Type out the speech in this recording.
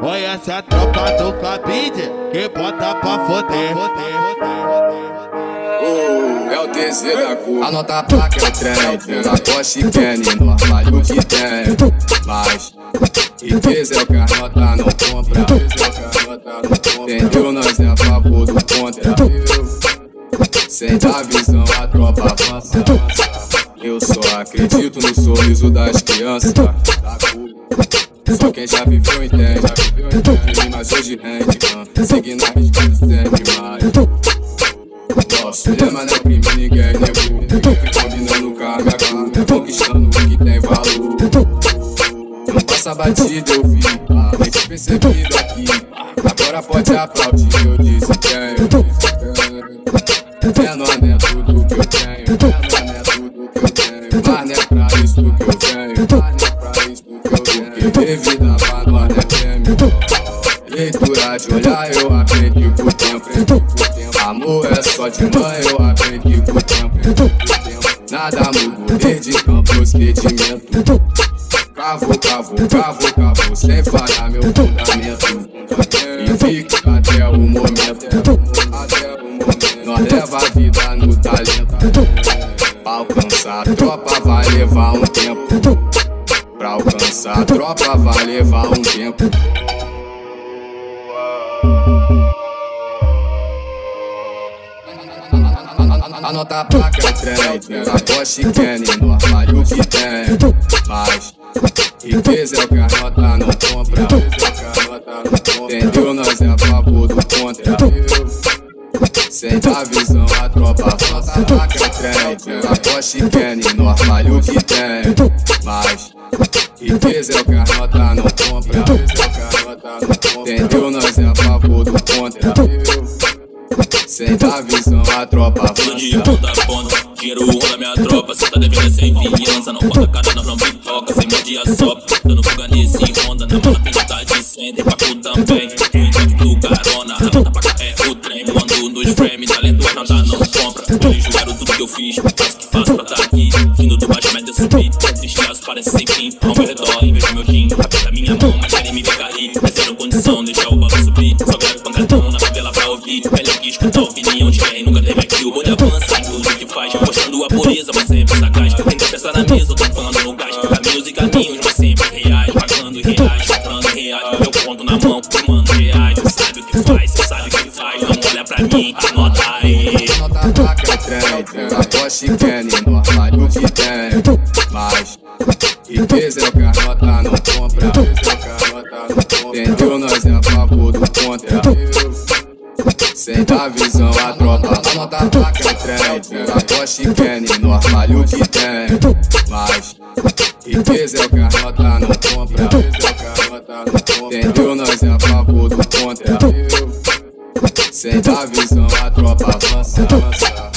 Conhece a tropa do cabide que bota pra foder. É o TZ da cor. A placa, é o trem. Na Porsche Kenny, no armário que tem. Mas, riqueza é o que a nota não compra. Entendeu? Nós é a favor do contra. Sem dar visão, a tropa avança. Eu só acredito no sorriso das crianças. Só quem já viveu entende, já viveu entende. Mas hoje rende, mano. Seguindo a risca sempre mais. Nosso lema não é crime, ninguém é nego. Fica combinando carga, carga. Conquistando o que tem valor. Não passa batida, eu vi. Mente percebido aqui. Agora pode aplaudir, eu disse tenho. Leitura de olhar, eu aprendi com o tempo. Amor é só de mãe, eu aprendi com o tempo. Nada mudo desde campos sentimento. Cavo, cavo, cavo, cavo, sem falhar meu fundamento. E fica até o momento. Até o momento. Nós leva a vida no talento. Pra alcançar a tropa vai levar um tempo. Pra alcançar a tropa vai levar um tempo. Anota a placa, o trem. Na Porsche Kenny, no armário que tem. Mas, riqueza é o que a nota não compra. Entendeu? Nós é a favor do contra. Sem dar visão, a tropa avança. A placa, o trem. Na Porsche Kenny, no armário que tem. Mas, riqueza é o que a nota não compra. Entendeu? Nós é a favor do contra. Sem dar visão, a tropa Tudo de avança. ponta a dinheiro rola minha tropa. Cê tá devendo sem fiança, não bota cara na front pipoca, sem morde a sopa. Dando fuga nesse Honda, na mala pintada de center, paco também. Do carona, a nota paga é o trem. Voando nos frames, talento a nota não compra. Eles julgaram tudo que eu fiz, o que faço pra tá aqui. Vindo do baixo, médio subir. Triste parece sem fim. Ao meu redor, escutar a opinião de quem nunca teve aqui. O bonde avança tudo que faz. Mostrando a pureza, mas sempre sagaz. Tem cabeça na mesa, tampando no gás. Caminhos e caminhos, mas sempre reais. Pagando reais, comprando reais. Meu ponto na mão, tomando reais. Cê sabe o que faz, cê sabe o que faz. Não olha pra mim, anota aí. Anota a é trem. Na Porsche Kenny, no armário que tem. Mas, riqueza é o que a nota não compra. Entendeu? Nós é a favor do contra. Sem dar visão, a cima da vaca trem Ela gosta em Kenny, no armário que tem Mas, riqueza é o não compra Riqueza é garota, não compra. Entendeu? Nós é a favor do contra Sem dar visão, a tropa avança, avança.